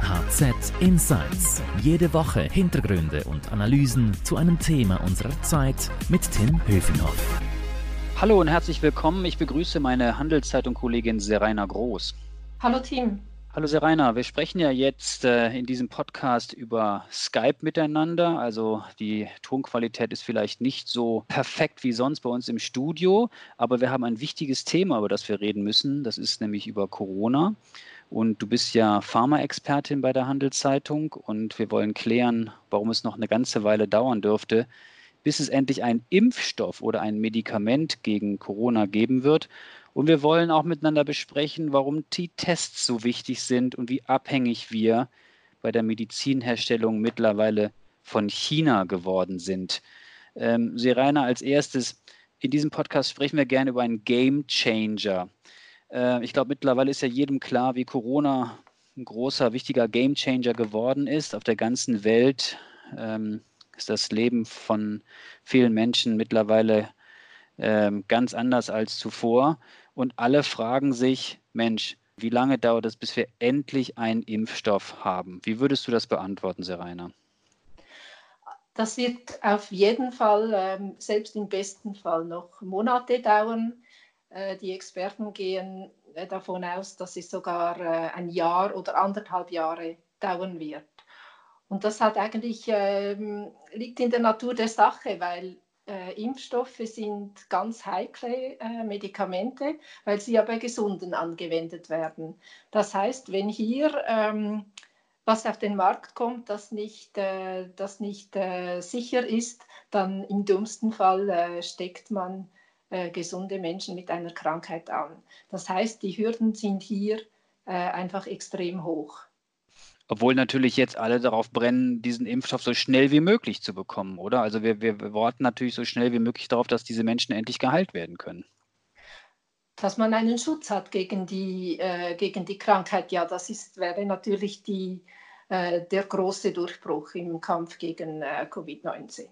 HZ Insights. Jede Woche Hintergründe und Analysen zu einem Thema unserer Zeit mit Tim Höfinghoff. Hallo und herzlich willkommen. Ich begrüße meine Handelszeitung-Kollegin Seraina Groß. Hallo Tim. Hallo Seraina, wir sprechen ja jetzt äh, in diesem Podcast über Skype miteinander. Also die Tonqualität ist vielleicht nicht so perfekt wie sonst bei uns im Studio, aber wir haben ein wichtiges Thema, über das wir reden müssen. Das ist nämlich über Corona. Und du bist ja Pharmaexpertin bei der Handelszeitung und wir wollen klären, warum es noch eine ganze Weile dauern dürfte, bis es endlich einen Impfstoff oder ein Medikament gegen Corona geben wird. Und wir wollen auch miteinander besprechen, warum die Tests so wichtig sind und wie abhängig wir bei der Medizinherstellung mittlerweile von China geworden sind. Ähm, Serena, als erstes, in diesem Podcast sprechen wir gerne über einen Game Changer. Äh, ich glaube, mittlerweile ist ja jedem klar, wie Corona ein großer, wichtiger Game Changer geworden ist. Auf der ganzen Welt ähm, ist das Leben von vielen Menschen mittlerweile ähm, ganz anders als zuvor. Und alle fragen sich, Mensch, wie lange dauert es, bis wir endlich einen Impfstoff haben? Wie würdest du das beantworten, Serena? Das wird auf jeden Fall, ähm, selbst im besten Fall, noch Monate dauern. Äh, die Experten gehen äh, davon aus, dass es sogar äh, ein Jahr oder anderthalb Jahre dauern wird. Und das hat eigentlich, ähm, liegt in der Natur der Sache, weil äh, Impfstoffe sind ganz heikle äh, Medikamente, weil sie ja bei Gesunden angewendet werden. Das heißt, wenn hier ähm, was auf den Markt kommt, das nicht, äh, das nicht äh, sicher ist, dann im dümmsten Fall äh, steckt man äh, gesunde Menschen mit einer Krankheit an. Das heißt, die Hürden sind hier einfach extrem hoch. Obwohl natürlich jetzt alle darauf brennen, diesen Impfstoff so schnell wie möglich zu bekommen, oder? Also wir, wir, warten natürlich so schnell wie möglich darauf, dass diese Menschen endlich geheilt werden können. Dass man einen Schutz hat gegen die, äh, gegen die Krankheit, ja, das ist, wäre natürlich die, äh, der große Durchbruch im Kampf gegen äh, Covid-19.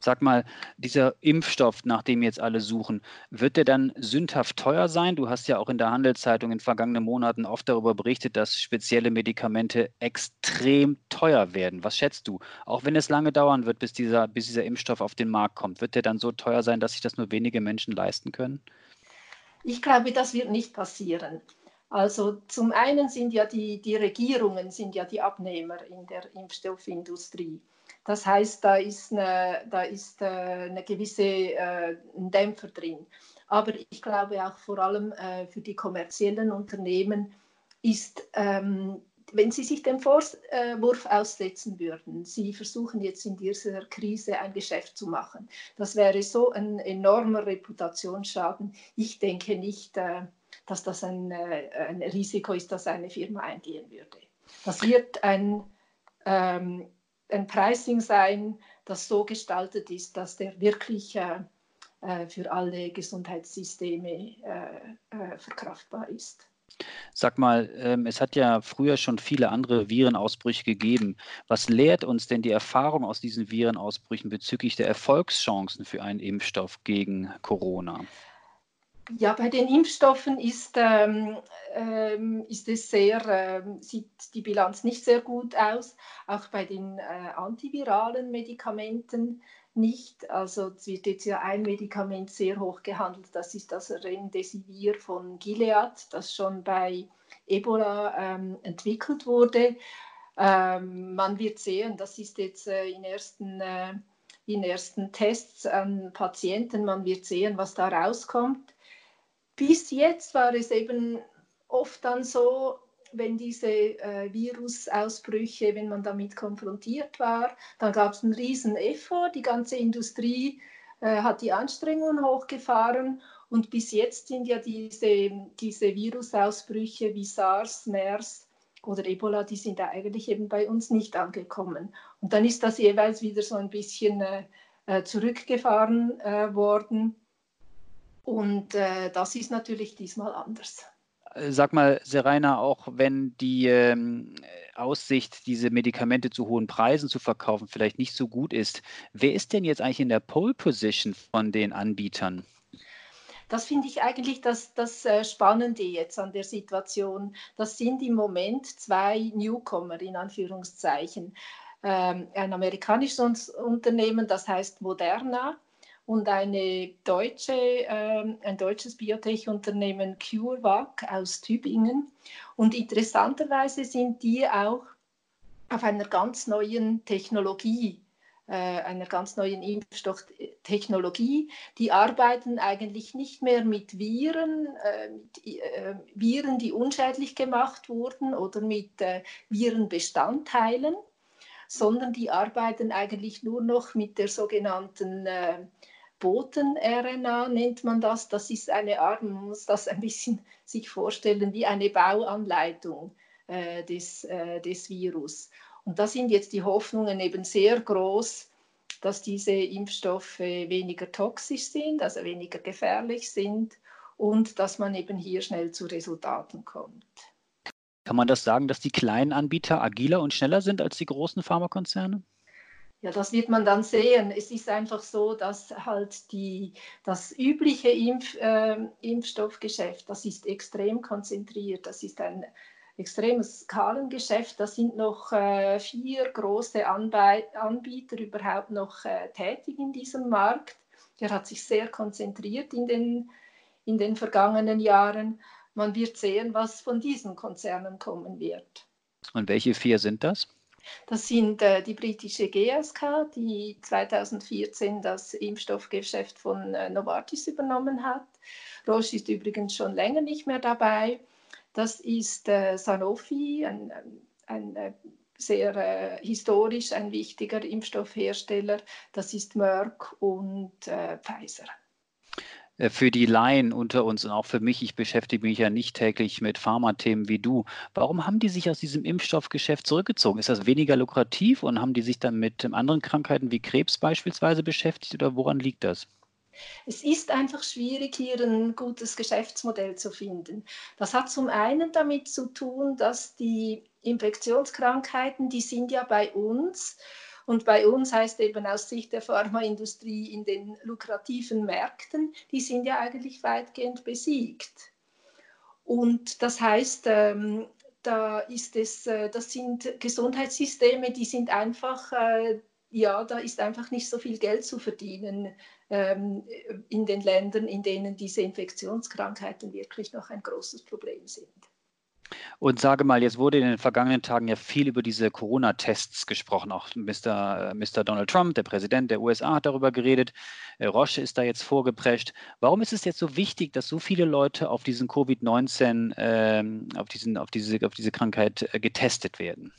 Sag mal, dieser Impfstoff, nach dem jetzt alle suchen, wird der dann sündhaft teuer sein? Du hast ja auch in der Handelszeitung in vergangenen Monaten oft darüber berichtet, dass spezielle Medikamente extrem teuer werden. Was schätzt du? Auch wenn es lange dauern wird, bis dieser, bis dieser Impfstoff auf den Markt kommt, wird der dann so teuer sein, dass sich das nur wenige Menschen leisten können? Ich glaube, das wird nicht passieren. Also zum einen sind ja die, die Regierungen sind ja die Abnehmer in der Impfstoffindustrie. Das heißt, da ist eine, da ist äh, eine gewisse äh, Dämpfer drin. Aber ich glaube auch vor allem äh, für die kommerziellen Unternehmen ist, ähm, wenn sie sich dem Vorwurf aussetzen würden, sie versuchen jetzt in dieser Krise ein Geschäft zu machen, das wäre so ein enormer Reputationsschaden. Ich denke nicht, dass das ein, ein Risiko ist, das eine Firma eingehen würde. Das wird ein ähm, ein Pricing sein, das so gestaltet ist, dass der wirklich äh, äh für alle Gesundheitssysteme äh, äh, verkraftbar ist. Sag mal, ähm, es hat ja früher schon viele andere Virenausbrüche gegeben. Was lehrt uns denn die Erfahrung aus diesen Virenausbrüchen bezüglich der Erfolgschancen für einen Impfstoff gegen Corona? Ja, bei den Impfstoffen ist, ähm, ähm, ist es sehr, ähm, sieht die Bilanz nicht sehr gut aus. Auch bei den äh, antiviralen Medikamenten nicht. Also es wird jetzt ja ein Medikament sehr hoch gehandelt, das ist das Remdesivir von Gilead, das schon bei Ebola ähm, entwickelt wurde. Ähm, man wird sehen, das ist jetzt äh, in ersten äh, in ersten Tests an Patienten. Man wird sehen, was da rauskommt bis jetzt war es eben oft dann so, wenn diese äh, Virusausbrüche, wenn man damit konfrontiert war, dann gab es einen riesen Effort, die ganze Industrie äh, hat die Anstrengungen hochgefahren und bis jetzt sind ja diese, diese Virusausbrüche wie SARS, MERS oder Ebola, die sind eigentlich eben bei uns nicht angekommen. Und dann ist das jeweils wieder so ein bisschen äh, äh zurückgefahren äh, worden. Und äh, das ist natürlich diesmal anders. Äh, sag mal, Serena, auch wenn die ähm, Aussicht, diese Medikamente zu hohen Preisen zu verkaufen, vielleicht nicht so gut ist, wer ist denn jetzt eigentlich in der Pole Position von den Anbietern? Das finde ich eigentlich das, das äh, Spannende jetzt an der Situation. Das sind im Moment zwei Newcomer in Anführungszeichen. Ähm, ein amerikanisches Unternehmen, das heißt Moderna, und eine deutsche, äh, ein deutsches Biotech-Unternehmen CureVac aus Tübingen. Und interessanterweise sind die auch auf einer ganz neuen Technologie, äh, einer ganz neuen Impfstofftechnologie. Die arbeiten eigentlich nicht mehr mit Viren, äh, mit, äh, Viren, die unschädlich gemacht wurden oder mit Virenbestandteilen, sondern die arbeiten eigentlich nur noch mit der sogenannten Boten-RNA nennt man das. Das ist eine Art, man muss das ein bisschen sich vorstellen, wie eine Bauanleitung äh, des, äh, des Virus. Und da sind jetzt die Hoffnungen eben sehr groß, dass diese Impfstoffe weniger toxisch sind, also weniger gefährlich sind und dass man eben hier schnell zu Resultaten kommt. Kann man das sagen, dass die kleinen Anbieter agiler und schneller sind als die großen Pharmakonzerne? Ja, das wird man dann sehen. Es ist einfach so, dass halt die, das übliche Impf, äh, Impfstoffgeschäft, das ist extrem konzentriert. Das ist ein extremes Skalengeschäft. Da sind noch äh, vier große Anbei Anbieter überhaupt noch äh, tätig in diesem Markt. Der hat sich sehr konzentriert in den, in den vergangenen Jahren. Man wird sehen, was von diesen Konzernen kommen wird. Und welche vier sind das? Das sind äh, die britische GSK, die 2014 das Impfstoffgeschäft von äh, Novartis übernommen hat. Roche ist übrigens schon länger nicht mehr dabei. Das ist äh, Sanofi, ein, ein, ein sehr äh, historisch ein wichtiger Impfstoffhersteller. Das ist Merck und äh, Pfizer. Äh, für die Laien unter uns und auch für mich, ich beschäftige mich ja nicht täglich mit Pharmathemen wie du. Warum haben die sich aus diesem Impfstoffgeschäft zurückgezogen? Ist das weniger lukrativ und haben die sich dann mit anderen Krankheiten wie Krebs beispielsweise beschäftigt oder woran liegt das? Es ist einfach schwierig, hier ein gutes Geschäftsmodell zu finden. Das hat zum einen damit zu tun, dass die Infektionskrankheiten, die sind ja bei uns und bei uns heißt eben aus Sicht der Pharmaindustrie in den lukrativen Märkten, die sind ja eigentlich weitgehend besiegt. Und das heißt, ähm, da ist es, äh, das sind Gesundheitssysteme, die sind einfach, äh, ja, da ist einfach nicht so viel Geld zu verdienen ähm, in den Ländern, in denen diese Infektionskrankheiten wirklich noch ein großes Problem sind. Und sage mal, jetzt wurde in den vergangenen Tagen ja viel über diese Corona-Tests gesprochen. Auch Mr. Mr. Donald Trump, der Präsident der USA, hat darüber geredet. Äh, Roche ist da jetzt vorgeprescht. Warum ist es jetzt so wichtig, dass so viele Leute auf diesen Covid-19, äh, auf, diesen, auf, diese, auf diese Krankheit äh, getestet werden?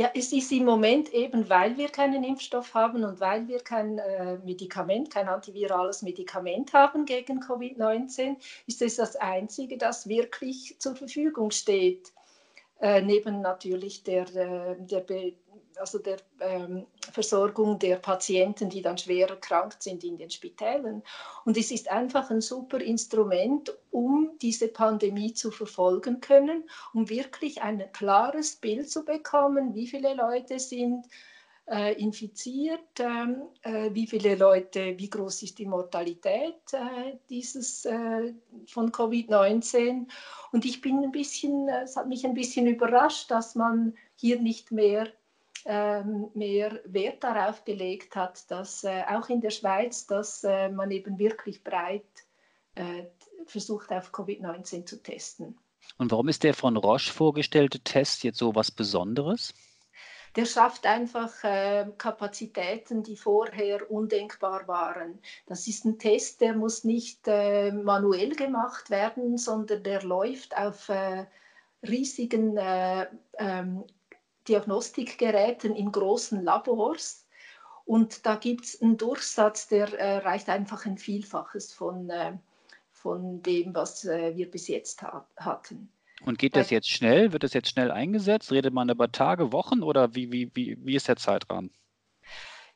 Ja, es ist im Moment eben, weil wir keinen Impfstoff haben und weil wir kein äh, Medikament, kein antivirales Medikament haben gegen Covid-19, ist es das Einzige, das wirklich zur Verfügung steht. Äh, neben natürlich der, äh, der, also der ähm, Versorgung der Patienten, die dann schwer erkrankt sind in den Spitälern. Und es ist einfach ein super Instrument, um diese Pandemie zu verfolgen können, um wirklich ein klares Bild zu bekommen, wie viele Leute sind äh, infiziert, ähm, äh, wie viele Leute, wie groß ist die Mortalität äh, dieses äh, von Covid-19. Und ich bin ein bisschen, es hat mich ein bisschen überrascht, dass man hier nicht mehr ähm, mehr Wert darauf gelegt hat, dass äh, auch in der Schweiz, dass äh, man eben wirklich breit versucht, auf Covid-19 zu testen. Und warum ist der von Roche vorgestellte Test jetzt so was Besonderes? Der schafft einfach äh, Kapazitäten, die vorher undenkbar waren. Das ist ein Test, der muss nicht äh, manuell gemacht werden, sondern der läuft auf äh, riesigen äh, ähm, Diagnostikgeräten in großen Labors. Und da gibt es einen Durchsatz, der äh, reicht einfach ein Vielfaches von, äh, von dem, was wir bis jetzt ha hatten. Und geht das jetzt schnell? Wird das jetzt schnell eingesetzt? Redet man über Tage, Wochen oder wie, wie, wie, wie ist der Zeitrahmen?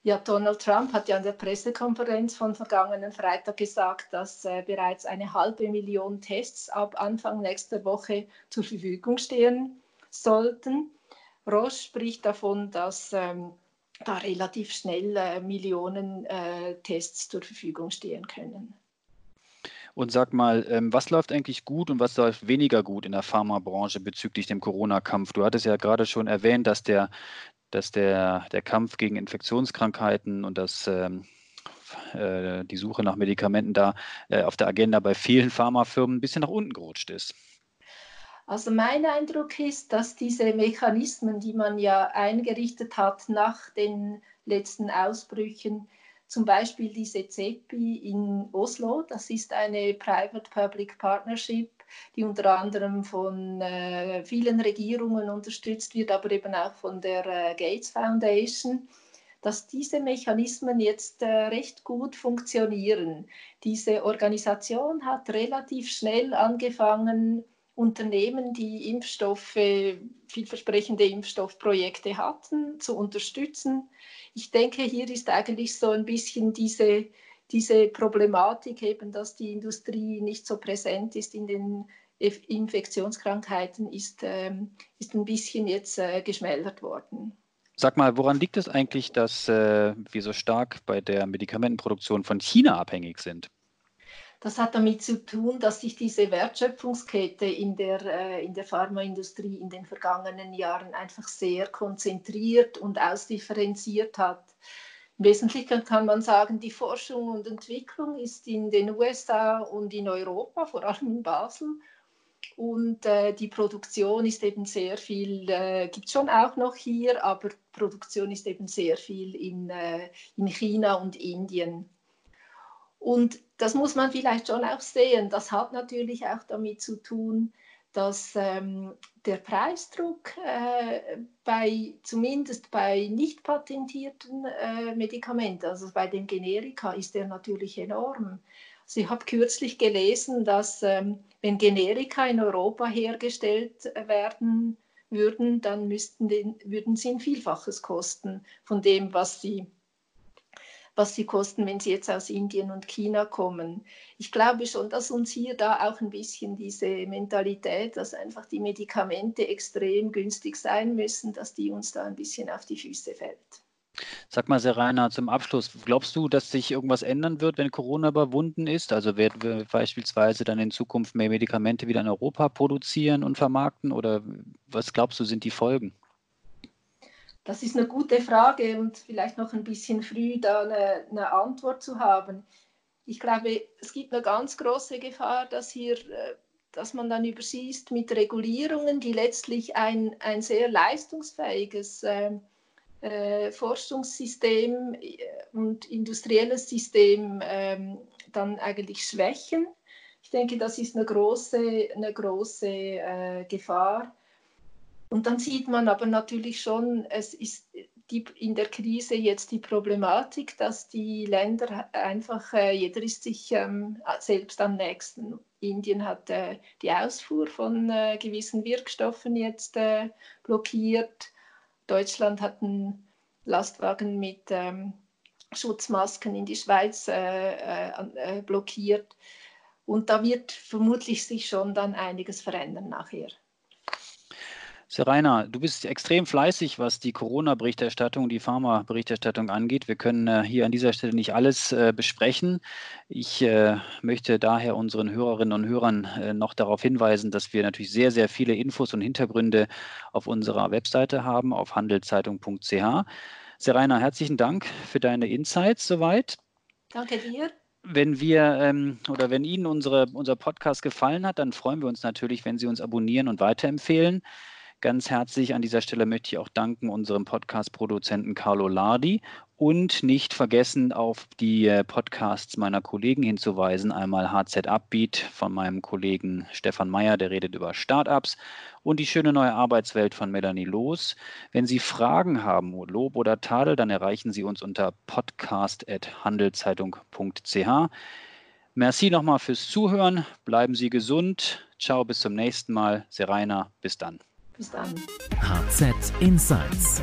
Ja, Donald Trump hat ja an der Pressekonferenz von vergangenen Freitag gesagt, dass äh, bereits eine halbe Million Tests ab Anfang nächster Woche zur Verfügung stehen sollten. Roche spricht davon, dass ähm, da relativ schnell äh, Millionen äh, Tests zur Verfügung stehen können. Und sag mal, ähm, was läuft eigentlich gut und was läuft weniger gut in der Pharmabranche bezüglich dem Corona-Kampf? Du hattest ja gerade schon erwähnt, dass der, dass der, der Kampf gegen Infektionskrankheiten und das ähm, äh, die Suche nach Medikamenten da äh, auf der Agenda bei vielen Pharmafirmen ein bisschen nach unten gerutscht ist. Also mein Eindruck ist, dass diese Mechanismen, die man ja eingerichtet hat nach den letzten Ausbrüchen, zum Beispiel diese CEPI in Oslo, das ist eine Private-Public Partnership, die unter anderem von äh, vielen Regierungen unterstützt wird, aber eben auch von der äh, Gates Foundation dass diese Mechanismen jetzt äh, recht gut funktionieren. Diese Organisation hat relativ schnell angefangen, Unternehmen, die Impfstoffe, vielversprechende Impfstoffprojekte hatten, zu unterstützen. Ich denke, hier ist eigentlich so ein bisschen diese, diese Problematik eben, dass die Industrie nicht so präsent ist in den Infektionskrankheiten, ist, ähm, ist ein bisschen jetzt äh, geschmälert worden. Sag mal, woran liegt es eigentlich, dass äh, wir so stark bei der Medikamentenproduktion von China abhängig sind? Das hat damit zu tun, dass sich diese Wertschöpfungskette in der, äh, in der Pharmaindustrie in den vergangenen Jahren einfach sehr konzentriert und ausdifferenziert hat. Im Wesentlichen kann man sagen, die Forschung und Entwicklung ist in den USA und in Europa, vor allem in Basel, und äh, die Produktion ist eben sehr viel, äh, gibt es schon auch noch hier, aber Produktion ist eben sehr viel in, äh, in China und Indien. Und das muss man vielleicht schon auch sehen. Das hat natürlich auch damit zu tun, dass ähm, der Preisdruck äh, bei, zumindest bei nicht patentierten äh, Medikamenten, also bei den Generika, ist der natürlich enorm. Also ich habe kürzlich gelesen, dass ähm, wenn Generika in Europa hergestellt werden würden, dann müssten den, würden sie ein Vielfaches kosten von dem, was sie, was sie kosten, wenn sie jetzt aus Indien und China kommen. Ich glaube schon, dass uns hier da auch ein bisschen diese Mentalität, dass einfach die Medikamente extrem günstig sein müssen, dass die uns da ein bisschen auf die Füße fällt. Sag mal, Serena, zum Abschluss, glaubst du, dass sich irgendwas ändern wird, wenn Corona überwunden ist? Also werden wir beispielsweise dann in Zukunft mehr Medikamente wieder in Europa produzieren und vermarkten? Oder was glaubst du, sind die Folgen? Das ist eine gute Frage und vielleicht noch ein bisschen früh, da eine, eine Antwort zu haben. Ich glaube, es gibt eine ganz große Gefahr, dass hier äh, dass man dann übersieht mit Regulierungen, die letztlich ein, ein sehr leistungsfähiges äh, äh, Forschungssystem äh, und industrielles System ähm, dann eigentlich schwächen. Ich denke, das ist eine große, eine große äh, Gefahr. Und dann sieht man aber natürlich schon, es ist die, in der Krise jetzt die Problematik, dass die Länder einfach, äh, jeder ist sich ähm, selbst am nächsten. Indien hat äh, die Ausfuhr von äh, gewissen Wirkstoffen jetzt äh, blockiert. Deutschland hat einen Lastwagen mit ähm, Schutzmasken in die Schweiz äh, äh, blockiert. Und da wird vermutlich sich schon dann einiges verändern nachher. Serena, du bist extrem fleißig, was die Corona-Berichterstattung, die Pharma-Berichterstattung angeht. Wir können äh, hier an dieser Stelle nicht alles äh, besprechen. Ich äh, möchte daher unseren Hörerinnen und Hörern äh, noch darauf hinweisen, dass wir natürlich sehr, sehr viele Infos und Hintergründe auf unserer Webseite haben, auf handelszeitung.ch. Serena, herzlichen Dank für deine Insights soweit. Danke dir. Wenn wir ähm, oder wenn Ihnen unsere, unser Podcast gefallen hat, dann freuen wir uns natürlich, wenn Sie uns abonnieren und weiterempfehlen. Ganz herzlich an dieser Stelle möchte ich auch danken unserem Podcast-Produzenten Carlo Lardi und nicht vergessen, auf die äh, Podcasts meiner Kollegen hinzuweisen. Einmal HZ Upbeat von meinem Kollegen Stefan Meyer, der redet über Startups und die schöne neue Arbeitswelt von Melanie Loos. Wenn Sie Fragen haben, Lob oder Tadel, dann erreichen Sie uns unter podcast.handelszeitung.ch. Merci nochmal fürs Zuhören. Bleiben Sie gesund. Ciao, bis zum nächsten Mal. Serena, bis dann. Bis dann. HZ Insights.